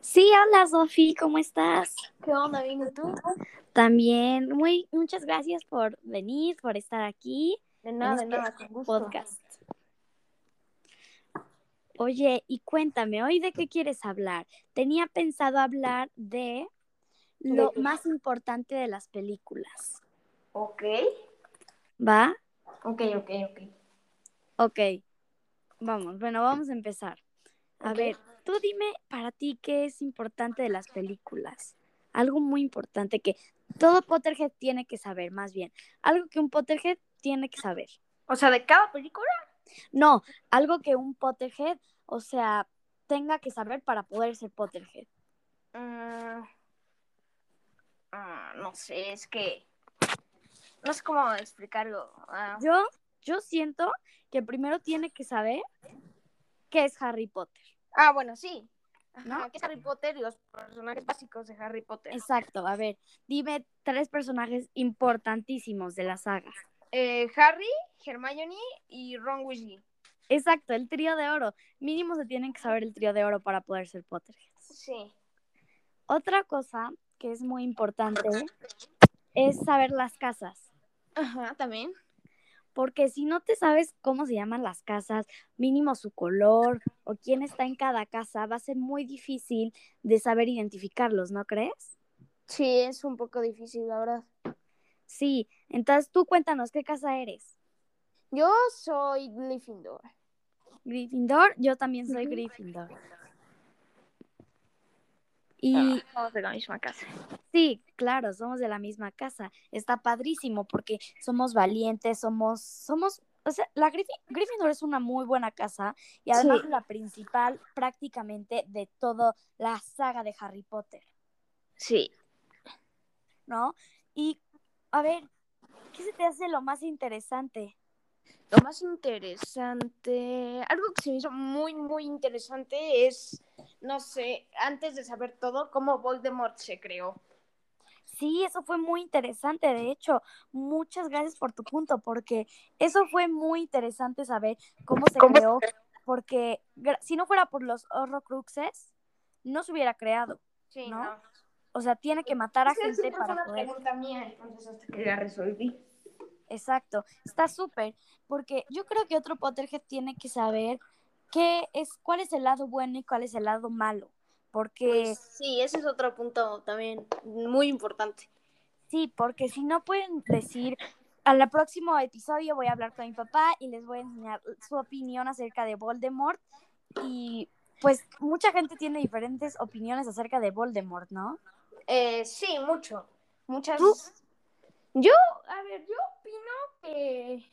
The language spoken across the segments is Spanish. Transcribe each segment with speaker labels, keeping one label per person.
Speaker 1: Sí, hola Sofi, ¿cómo estás?
Speaker 2: ¿Qué onda, bien? ¿Y tú?
Speaker 1: También, muy, muchas gracias por venir, por estar aquí.
Speaker 2: De nada, de
Speaker 1: este
Speaker 2: nada, con gusto.
Speaker 1: Podcast. Oye, y cuéntame, ¿hoy de qué quieres hablar? Tenía pensado hablar de lo más importante de las películas.
Speaker 2: Ok.
Speaker 1: ¿Va?
Speaker 2: Ok, ok, ok.
Speaker 1: Ok. Vamos, bueno, vamos a empezar. A ver, tú dime para ti qué es importante de las películas. Algo muy importante que todo Potterhead tiene que saber, más bien. Algo que un Potterhead tiene que saber.
Speaker 2: O sea, de cada película.
Speaker 1: No, algo que un Potterhead, o sea, tenga que saber para poder ser Potterhead.
Speaker 2: Ah, no sé, es que. No sé cómo explicarlo. Ah,
Speaker 1: Yo, yo siento que primero tiene que saber qué es Harry Potter.
Speaker 2: Ah, bueno, sí.
Speaker 1: ¿No?
Speaker 2: Ajá, que es Harry Potter y los personajes básicos de Harry Potter.
Speaker 1: Exacto, a ver, dime tres personajes importantísimos de la saga.
Speaker 2: Eh, Harry, Hermione y Ron Weasley.
Speaker 1: Exacto, el trío de oro. Mínimo se tienen que saber el trío de oro para poder ser Potterheads.
Speaker 2: Sí.
Speaker 1: Otra cosa que es muy importante es saber las casas.
Speaker 2: Ajá, también.
Speaker 1: Porque si no te sabes cómo se llaman las casas, mínimo su color o quién está en cada casa, va a ser muy difícil de saber identificarlos, ¿no crees?
Speaker 2: Sí, es un poco difícil, la verdad.
Speaker 1: Sí, entonces tú cuéntanos qué casa eres.
Speaker 2: Yo soy Gryffindor.
Speaker 1: Gryffindor, yo también soy. Gryffindor. Y
Speaker 2: Somos de la misma casa.
Speaker 1: Sí, claro, somos de la misma casa. Está padrísimo porque somos valientes, somos, somos, o sea, la Gryffin- Gryffindor es una muy buena casa y además
Speaker 2: Sí.
Speaker 1: la principal prácticamente de toda la saga de Harry Potter,
Speaker 2: Sí.
Speaker 1: ¿no? Y a ver, ¿qué se te hace lo más interesante?
Speaker 2: Lo más interesante, algo que se me hizo muy, muy interesante es, no sé, antes de saber todo, cómo Voldemort se creó.
Speaker 1: Sí, eso fue muy interesante. De hecho, muchas gracias por tu punto, porque eso fue muy interesante saber cómo se
Speaker 2: ¿Cómo?
Speaker 1: creó, porque si no fuera por los Horrocruxes, no se hubiera creado.
Speaker 2: Sí,
Speaker 1: ¿No?
Speaker 2: no.
Speaker 1: O sea, tiene que matar a gente para
Speaker 2: una
Speaker 1: poder.
Speaker 2: pregunta mía, entonces hasta que la resolví.
Speaker 1: Exacto, está súper, porque yo creo que otro Potterhead tiene que saber qué es, cuál es el lado bueno y cuál es el lado malo, porque
Speaker 2: Pues, sí, ese es otro punto también muy importante.
Speaker 1: Sí, porque si no pueden decir, al próximo episodio voy a hablar con mi papá y les voy a enseñar su opinión acerca de Voldemort. Y pues mucha gente tiene diferentes opiniones acerca de Voldemort, ¿no?
Speaker 2: Eh, sí, mucho. Muchas.
Speaker 1: ¿Tú?
Speaker 2: Yo, a ver, yo opino que.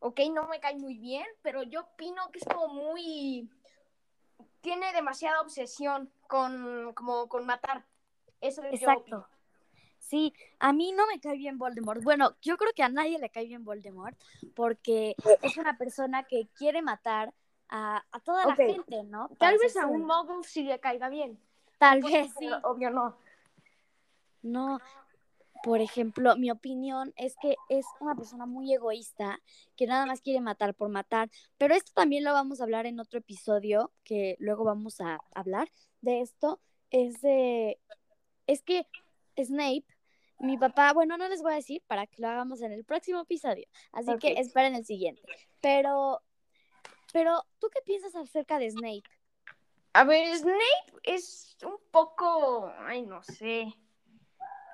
Speaker 2: Ok, no me cae muy bien, pero yo opino que es como muy. Tiene demasiada obsesión con, como, con matar. Eso es yo
Speaker 1: Exacto.
Speaker 2: opino.
Speaker 1: Sí, a mí no me cae bien Voldemort. Bueno, yo creo que a nadie le cae bien Voldemort porque es una persona que quiere matar a, a toda
Speaker 2: Ok.
Speaker 1: la gente, ¿no? Para
Speaker 2: Tal vez a un muggle sí le caiga bien.
Speaker 1: Tal vez sí.
Speaker 2: Obvio no.
Speaker 1: No, por ejemplo, mi opinión es que es una persona muy egoísta que nada más quiere matar por matar, pero esto también lo vamos a hablar en otro episodio, que luego vamos a hablar de esto, es de, es que Snape, mi papá, bueno, no les voy a decir para que lo hagamos en el próximo episodio, así que
Speaker 2: Ok.
Speaker 1: esperen el siguiente, pero, pero, ¿tú qué piensas acerca de Snape?
Speaker 2: A ver, Snape es un poco. Ay, no sé.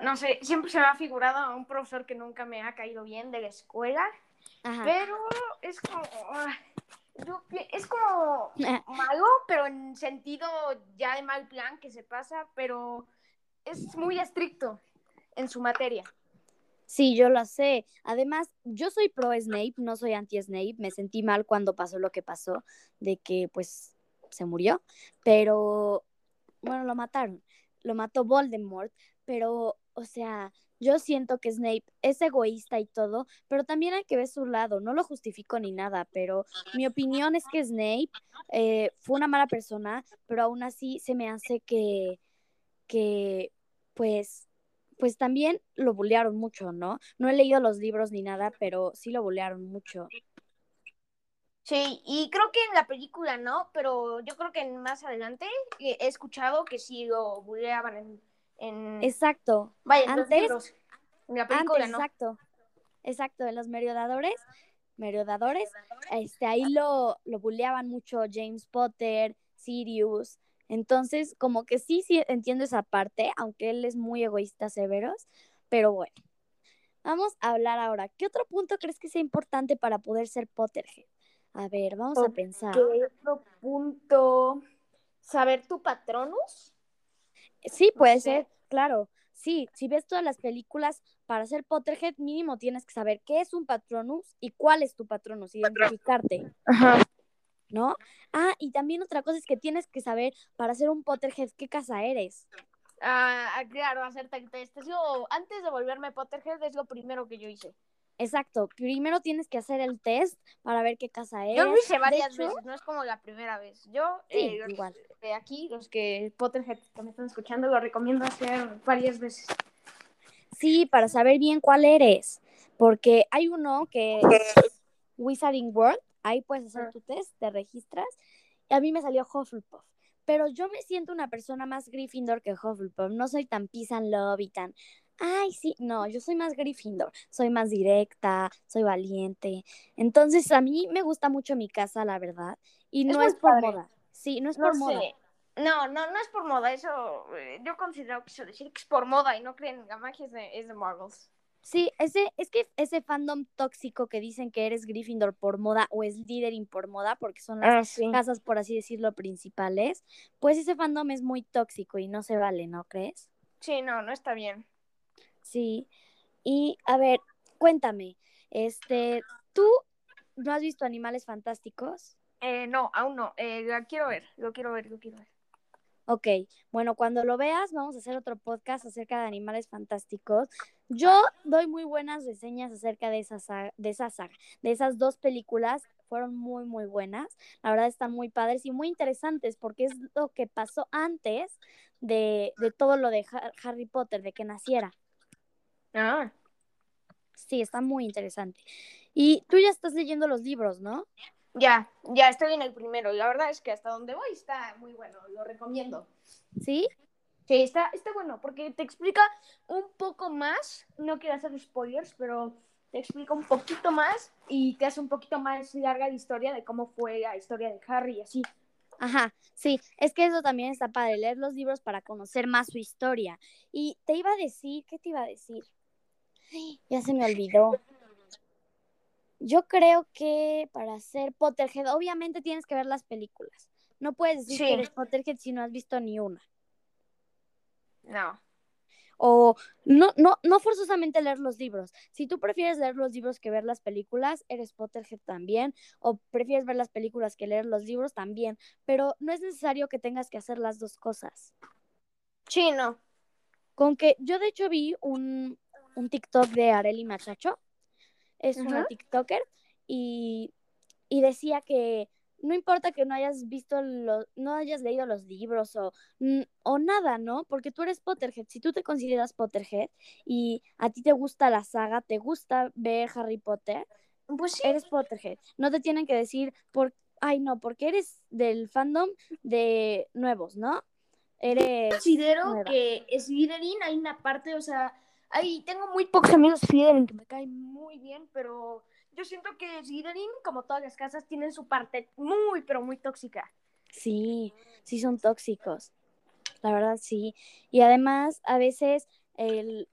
Speaker 2: No sé, siempre se me ha figurado a un profesor que nunca me ha caído bien de la escuela.
Speaker 1: Ajá.
Speaker 2: Pero es como. ah, yo es como malo, pero en sentido ya de mal plan que se pasa, pero es muy estricto en su materia.
Speaker 1: Sí, yo lo sé. Además, yo soy pro Snape, no soy anti Snape. Me sentí mal cuando pasó lo que pasó, de que pues se murió, pero bueno, lo mataron. Lo mató Voldemort, pero, o sea, yo siento que Snape es egoísta y todo, pero también hay que ver su lado. No lo justifico ni nada, pero mi opinión es que Snape eh, fue una mala persona, pero aún así se me hace que, que pues pues también lo bullearon mucho, ¿no? No he leído los libros ni nada, pero sí lo bullearon mucho.
Speaker 2: Sí, y creo que en la película no, pero yo creo que más adelante he escuchado que sí lo bulleaban en... en...
Speaker 1: Exacto.
Speaker 2: Vaya, los
Speaker 1: Antes-
Speaker 2: libros. En la película
Speaker 1: Antes,
Speaker 2: no.
Speaker 1: exacto. Exacto, en los merodeadores, merodeadores, este, ahí lo, lo bulleaban mucho James Potter, Sirius. Entonces, como que sí, sí entiendo esa parte, aunque él es muy egoísta, severos, pero bueno. Vamos a hablar ahora. ¿Qué otro punto crees que sea importante para poder ser Potterhead? A ver, vamos a pensar.
Speaker 2: ¿Qué otro punto? ¿Saber tu patronus?
Speaker 1: Sí, puede
Speaker 2: sé.
Speaker 1: ser, claro. Sí, si ves todas las películas, para ser Potterhead mínimo tienes que saber qué es un Patronus y cuál es tu Patronus, identificarte,
Speaker 2: Ajá.
Speaker 1: ¿no? Ah, y también otra cosa es que tienes que saber para ser un Potterhead qué casa eres.
Speaker 2: Ah, claro, hacerte test. Es lo- antes de volverme Potterhead es lo primero que yo hice.
Speaker 1: Exacto, primero tienes que hacer el test para ver qué casa eres.
Speaker 2: Yo lo hice varias
Speaker 1: hecho-
Speaker 2: veces, no es como la primera vez. Yo,
Speaker 1: Sí,
Speaker 2: eh, los
Speaker 1: igual.
Speaker 2: de aquí, los que Potterhead que me están escuchando, lo recomiendo hacer varias veces.
Speaker 1: Sí, para saber bien cuál eres, porque hay uno que es Wizarding World, ahí puedes hacer
Speaker 2: Ah.
Speaker 1: tu test, te registras, y a mí me salió Hufflepuff. Pero yo me siento una persona más Gryffindor que Hufflepuff, no soy tan peace and love y tan, ay, sí, no, yo soy más Gryffindor, soy más directa, soy valiente. Entonces, a mí me gusta mucho mi casa, la verdad, y no es por
Speaker 2: padre.
Speaker 1: moda. Sí, no es
Speaker 2: No
Speaker 1: por moda.
Speaker 2: No, no, no es por moda, eso eh, yo considero que eso decir que es por moda y no creen en la magia es de, es de Muggles.
Speaker 1: Sí, ese, es que ese fandom tóxico que dicen que eres Gryffindor por moda o es Slytherin por moda, porque son las
Speaker 2: Ah, sí.
Speaker 1: casas, por así decirlo, principales, pues ese fandom es muy tóxico y no se vale, ¿no crees?
Speaker 2: Sí, no, no está bien.
Speaker 1: Sí. Y a ver, cuéntame, este, ¿tú no has visto Animales Fantásticos?
Speaker 2: Eh, no, aún no. Eh, quiero ver, lo quiero ver, lo quiero ver.
Speaker 1: Ok, bueno, cuando lo veas vamos a hacer otro podcast acerca de animales fantásticos. Yo doy muy buenas reseñas acerca de esa saga, de esa saga, de esas dos películas. Fueron muy, muy buenas. La verdad están muy padres y muy interesantes porque es lo que pasó antes de, de todo lo de Ha- Harry Potter, de que naciera.
Speaker 2: Ah,
Speaker 1: Sí, está muy interesante. Y tú ya estás leyendo los libros, ¿no?
Speaker 2: ya, ya estoy en el primero. Y la verdad es que hasta donde voy está muy bueno, lo recomiendo.
Speaker 1: ¿Sí?
Speaker 2: Sí, está, está bueno, porque te explica un poco más. No quiero hacer spoilers, pero te explica un poquito más y te hace un poquito más larga la historia de cómo fue la historia de Harry y así.
Speaker 1: Ajá, sí, es que eso también está padre, leer los libros para conocer más su historia. Y te iba a decir, ¿qué te iba a decir? Ya se me olvidó. Yo creo que para ser Potterhead, obviamente tienes que ver las películas. No puedes decir
Speaker 2: Sí.
Speaker 1: que eres Potterhead si no has visto ni una.
Speaker 2: No.
Speaker 1: O no, no, no forzosamente leer los libros. Si tú prefieres leer los libros que ver las películas, eres Potterhead también. O prefieres ver las películas que leer los libros también. Pero no es necesario que tengas que hacer las dos cosas.
Speaker 2: Sí, no.
Speaker 1: Con que yo de hecho vi un, un TikTok de Areli Machacho. Es una. TikToker. Y, y decía que no importa que no hayas visto los, no hayas leído los libros o, o nada, ¿no? Porque tú eres Potterhead. Si tú te consideras Potterhead y a ti te gusta la saga, te gusta ver Harry Potter,
Speaker 2: Pues sí.
Speaker 1: eres Potterhead. No te tienen que decir por, ay no, porque eres del fandom de nuevos, ¿no? Eres
Speaker 2: considero
Speaker 1: nueva.
Speaker 2: que Slytherin hay una parte, o sea, ahí tengo muy pocos amigos Slytherin que me caen muy bien, pero yo siento que Slytherin, como todas las casas, tienen su parte muy, pero muy tóxica.
Speaker 1: Sí, sí son tóxicos. La verdad, sí. Y además, a veces, el,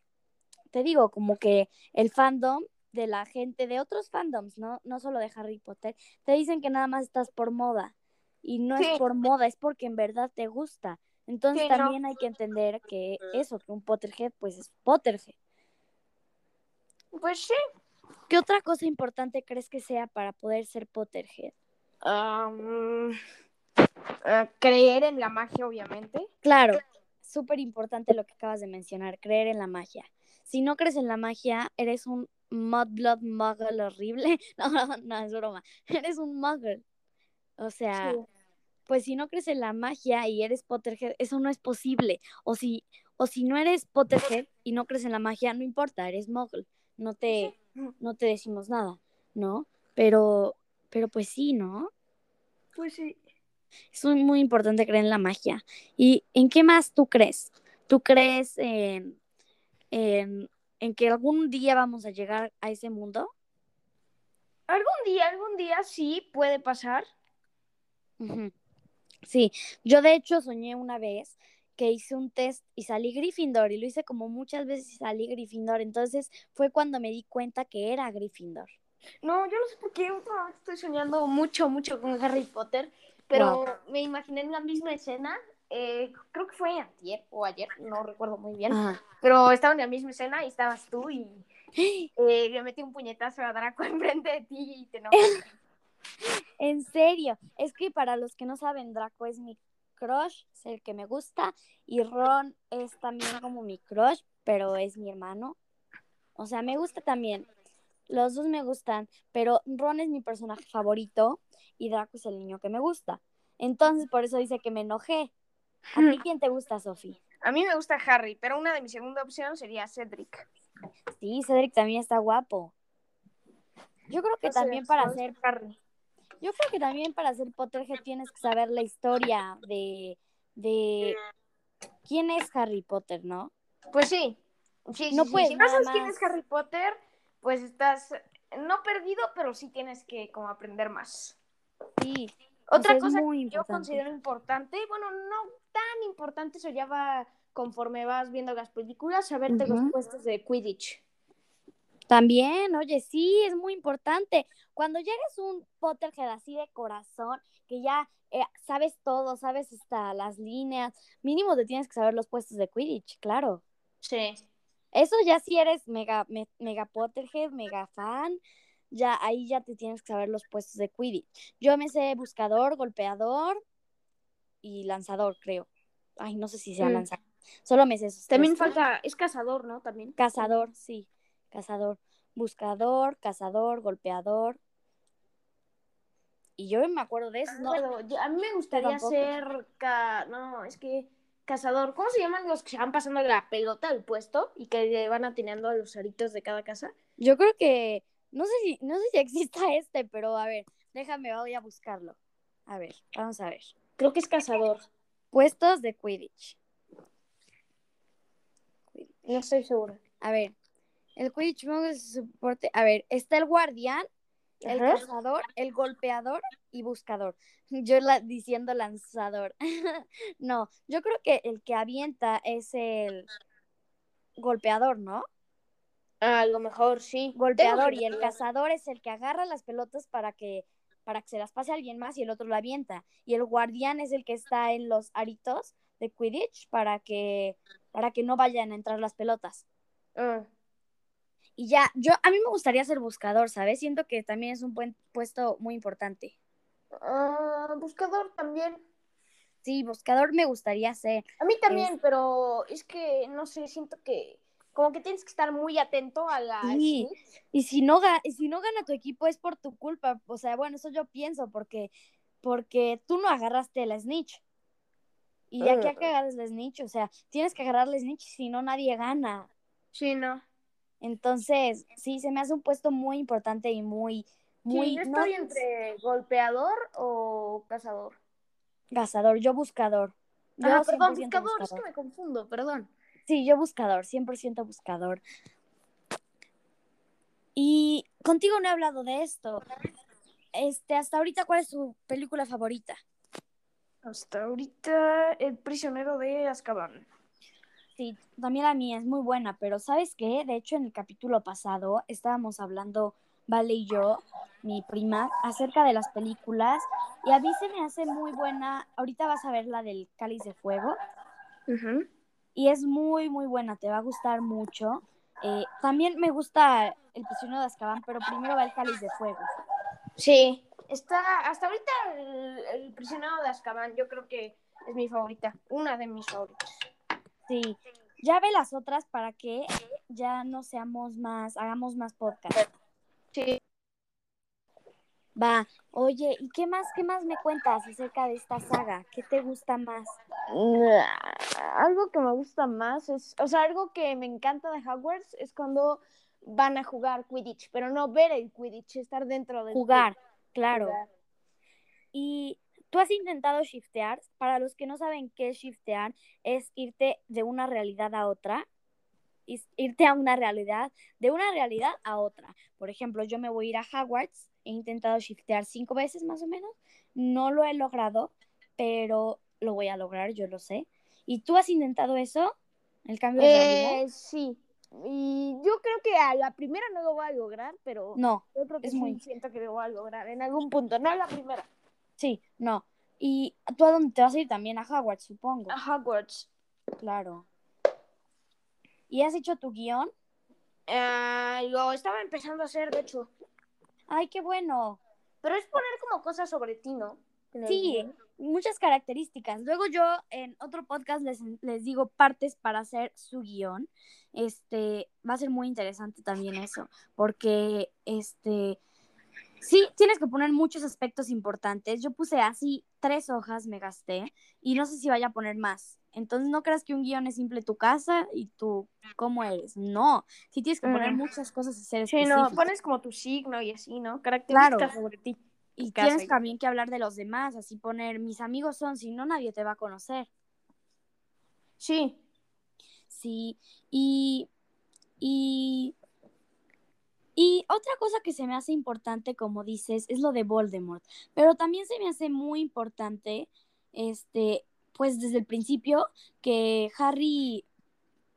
Speaker 1: te digo, como que el fandom de la gente de otros fandoms, ¿no? No solo de Harry Potter, te dicen que nada más estás por moda. Y no
Speaker 2: Sí.
Speaker 1: es por moda, es porque en verdad te gusta. Entonces
Speaker 2: Sí, no.
Speaker 1: también hay que entender que eso, que un Potterhead, pues es Potterhead.
Speaker 2: Pues sí.
Speaker 1: ¿Qué otra cosa importante crees que sea para poder ser Potterhead?
Speaker 2: Ah, creer en la magia, obviamente.
Speaker 1: Claro, súper importante lo que acabas de mencionar, creer en la magia. Si no crees en la magia, eres un mudblood muggle horrible. No, no, no, es broma. Eres un muggle. O sea,
Speaker 2: Sí.
Speaker 1: Pues si no crees en la magia y eres Potterhead, eso no es posible. O si, o si no eres Potterhead y no crees en la magia, no importa, eres muggle. No te, no te decimos nada, ¿no? Pero, pero pues sí, ¿no?
Speaker 2: Pues sí.
Speaker 1: Es muy, muy importante creer en la magia. ¿Y en qué más tú crees? ¿Tú crees en, en, en que algún día vamos a llegar a ese mundo?
Speaker 2: Algún día, algún día sí puede pasar.
Speaker 1: Ujú. Sí, yo de hecho soñé una vez que hice un test y salí Gryffindor y lo hice como muchas veces y salí Gryffindor. Entonces fue cuando me di cuenta que era Gryffindor.
Speaker 2: No, yo no sé por qué estoy soñando mucho, mucho con Harry Potter, pero me imaginé en la misma escena. eh, creo que fue ayer o ayer, no recuerdo muy bien.
Speaker 1: Ajá.
Speaker 2: Pero estaba en la misma escena y estabas tú y eh, le metí un puñetazo a Draco enfrente de ti y te enojaste.
Speaker 1: En serio, es que para los que no saben, Draco es mi crush, es el que me gusta, y Ron es también como mi crush, pero es mi hermano. O sea, me gusta también. Los dos me gustan, pero Ron es mi personaje favorito y Draco es el niño que me gusta. Entonces, por eso dice que me enojé. ¿A ti quién te gusta, Sofi?
Speaker 2: A mí me gusta Harry, pero una de mis segunda opción sería Cedric.
Speaker 1: Sí, Cedric también está guapo. Yo creo que también para ser
Speaker 2: Harry.
Speaker 1: Yo creo que también para ser Potterhead tienes que saber la historia de, de quién es Harry Potter, ¿no?
Speaker 2: Pues sí. Sí,
Speaker 1: No
Speaker 2: sí, sí.
Speaker 1: puedes
Speaker 2: Si no sabes quién es Harry Potter, pues estás no perdido, pero sí tienes que como aprender más.
Speaker 1: Sí.
Speaker 2: Otra cosa que yo considero importante, bueno, no tan importante, eso ya va conforme vas viendo las películas, saberte
Speaker 1: Ujú.
Speaker 2: los puestos de Quidditch.
Speaker 1: También, oye, sí, es muy importante. Cuando llegues un Potterhead así de corazón, que ya eh, sabes todo, sabes hasta las líneas, mínimo te tienes que saber los puestos de Quidditch, claro.
Speaker 2: Sí.
Speaker 1: Eso ya si eres mega, me- mega Potterhead, mega fan, ya ahí ya te tienes que saber los puestos de Quidditch. Yo me sé buscador, golpeador y lanzador, creo. Ay, no sé si sea
Speaker 2: Mm.
Speaker 1: lanzador. Solo me sé esos
Speaker 2: También
Speaker 1: tres.
Speaker 2: falta, es cazador, ¿no? También.
Speaker 1: Cazador, sí. Cazador. Buscador, cazador, golpeador. Y yo me acuerdo de.
Speaker 2: Pero yo- a mí me gustaría ser, ca- no, es que cazador, ¿cómo se llaman los que se van pasando la pelota al puesto y que le van atinando a los aritos de cada casa?
Speaker 1: Yo creo que, no sé si, no sé si exista este, pero a ver, déjame, voy a buscarlo. A ver, vamos a ver.
Speaker 2: Creo que es cazador,
Speaker 1: Puestos de Quidditch.
Speaker 2: no estoy segura.
Speaker 1: A ver, el Quidditch Monk es soporte. A ver, está el guardián, el
Speaker 2: Ajá.
Speaker 1: cazador, el golpeador y buscador. Yo la, diciendo lanzador. no, yo creo que el que avienta es el golpeador, ¿no?
Speaker 2: A lo mejor sí.
Speaker 1: Golpeador y el cazador es el que agarra las pelotas para que para que se las pase a alguien más y el otro la avienta. Y el guardián es el que está en los aritos de Quidditch para que para que no vayan a entrar las pelotas.
Speaker 2: Ah,
Speaker 1: Y ya, yo a mí me gustaría ser buscador, ¿sabes? Siento que también es un buen puesto muy importante.
Speaker 2: ah, buscador también.
Speaker 1: Sí, buscador me gustaría ser.
Speaker 2: A mí también, pero es que, no sé, siento que como que tienes que estar muy atento a la...
Speaker 1: Sí. Y si no, si no gana tu equipo es por tu culpa. O sea, bueno, eso yo pienso, porque, porque tú no agarraste la snitch. Y ya que
Speaker 2: Ah.
Speaker 1: que agarres la snitch, o sea, tienes que agarrar la snitch, si no nadie gana.
Speaker 2: Sí, no.
Speaker 1: Entonces, sí, se me hace un puesto muy importante y muy, muy
Speaker 2: sí, yo
Speaker 1: no
Speaker 2: estoy entre golpeador o cazador.
Speaker 1: cazador, yo buscador. Yo
Speaker 2: Ah, perdón,
Speaker 1: 100%
Speaker 2: buscador, es que me confundo, perdón.
Speaker 1: Sí, yo buscador, 100% buscador. Y contigo no he hablado de esto. Este, hasta ahorita, ¿cuál es tu película favorita?
Speaker 2: Hasta ahorita, El prisionero de Azkaban.
Speaker 1: Sí, también la mía es muy buena, pero ¿sabes qué? De hecho, en el capítulo pasado estábamos hablando, Vale y yo, mi prima, acerca de las películas y a mí se me hace muy buena. Ahorita vas a ver la del Cáliz de Fuego y es muy, muy buena, te va a gustar mucho. Eh, también me gusta El prisionero de Azkaban, pero primero va el Cáliz de Fuego.
Speaker 2: Sí, está hasta ahorita el, el prisionero de Azkaban, yo creo que es mi favorita, una de mis favoritas.
Speaker 1: Sí, ya ve las otras para que ya no seamos más, hagamos más podcast.
Speaker 2: Sí.
Speaker 1: Va, oye, ¿y qué más, qué más me cuentas acerca de esta saga? ¿Qué te gusta más?
Speaker 2: Algo que me gusta más es, o sea, algo que me encanta de Hogwarts es cuando van a jugar Quidditch, pero no ver el Quidditch, estar dentro del
Speaker 1: Jugar. Claro.
Speaker 2: jugar.
Speaker 1: Y tú has intentado shiftear. Para los que no saben qué es shiftear, es irte de una realidad a otra. Irte a una realidad, de una realidad a otra. Por ejemplo, yo me voy a ir a Hogwarts. He intentado shiftear cinco veces más o menos. No lo he logrado, pero lo voy a lograr, yo lo sé. ¿Y tú has intentado eso? ¿El cambio de realidad?
Speaker 2: Eh, sí. Y yo creo que a la primera no lo voy a lograr, pero
Speaker 1: No,
Speaker 2: yo creo que
Speaker 1: es
Speaker 2: sí
Speaker 1: muy-
Speaker 2: siento que lo voy a lograr en algún punto, no a la primera.
Speaker 1: Sí, no. ¿Y tú a dónde te vas a ir también? A Hogwarts, supongo.
Speaker 2: A Hogwarts.
Speaker 1: Claro. ¿Y has hecho tu guion?
Speaker 2: Eh, lo estaba empezando a hacer, de hecho.
Speaker 1: Ay, qué bueno.
Speaker 2: Pero es poner como cosas sobre ti, ¿no?
Speaker 1: Sí, muchas características. Luego yo en otro podcast les, les digo partes para hacer su guion. Este, va a ser muy interesante también eso, porque este, sí, tienes que poner muchos aspectos importantes. Yo puse así tres hojas, me gasté, y no sé si vaya a poner más. Entonces no creas que un guion es simple tu casa y tú cómo eres. No, sí tienes que poner
Speaker 2: Mm.
Speaker 1: muchas cosas y ser
Speaker 2: Sí, no, pones como tu signo y así, ¿no? Características
Speaker 1: Claro.
Speaker 2: sobre ti.
Speaker 1: Y tienes
Speaker 2: y-
Speaker 1: también que hablar de los demás, así poner mis amigos son, si no nadie te va a conocer.
Speaker 2: Sí.
Speaker 1: Sí, y, y, y otra cosa que se me hace importante, como dices, es lo de Voldemort, pero también se me hace muy importante, este, pues desde el principio, que Harry,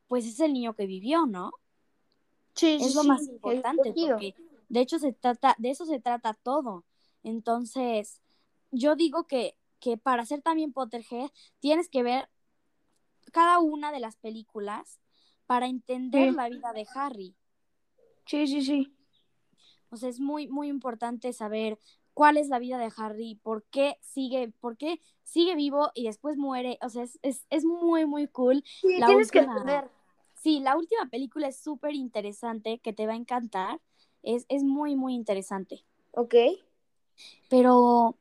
Speaker 1: pues es el niño que vivió, ¿no?
Speaker 2: Sí,
Speaker 1: es lo
Speaker 2: sí,
Speaker 1: más importante, porque de hecho se trata, de eso se trata todo. Entonces, yo digo que, que para ser también Potterhead tienes que ver cada una de las películas para entender
Speaker 2: Sí.
Speaker 1: la vida de Harry.
Speaker 2: Sí, sí, sí.
Speaker 1: O sea, es muy, muy importante saber cuál es la vida de Harry, por qué sigue, por qué sigue vivo y después muere. O sea, es, es, es muy, muy cool.
Speaker 2: Sí,
Speaker 1: La
Speaker 2: tienes que
Speaker 1: última-
Speaker 2: entender.
Speaker 1: Sí, la última película es súper interesante, que te va a encantar. Es, es muy, muy interesante.
Speaker 2: Ok.
Speaker 1: Pero,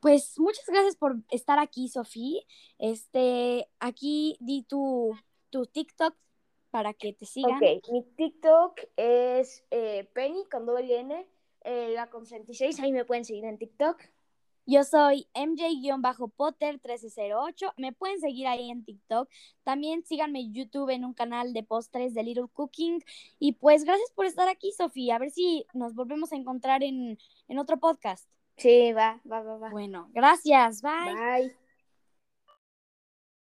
Speaker 1: pues, muchas gracias por estar aquí, Sofía. Este, aquí di tu, tu TikTok para que te sigan.
Speaker 2: Ok, mi TikTok es eh, Penny con doble N, eh, la con 66, ahí me pueden seguir en TikTok.
Speaker 1: Yo soy MJ-Potter1308. Me pueden seguir ahí en TikTok. También síganme en YouTube en un canal de postres de Little Cooking. Y pues gracias por estar aquí, Sofía. A ver si nos volvemos a encontrar en, en otro podcast.
Speaker 2: Sí, va, va, va, va.
Speaker 1: Bueno, gracias. Bye.
Speaker 2: Bye.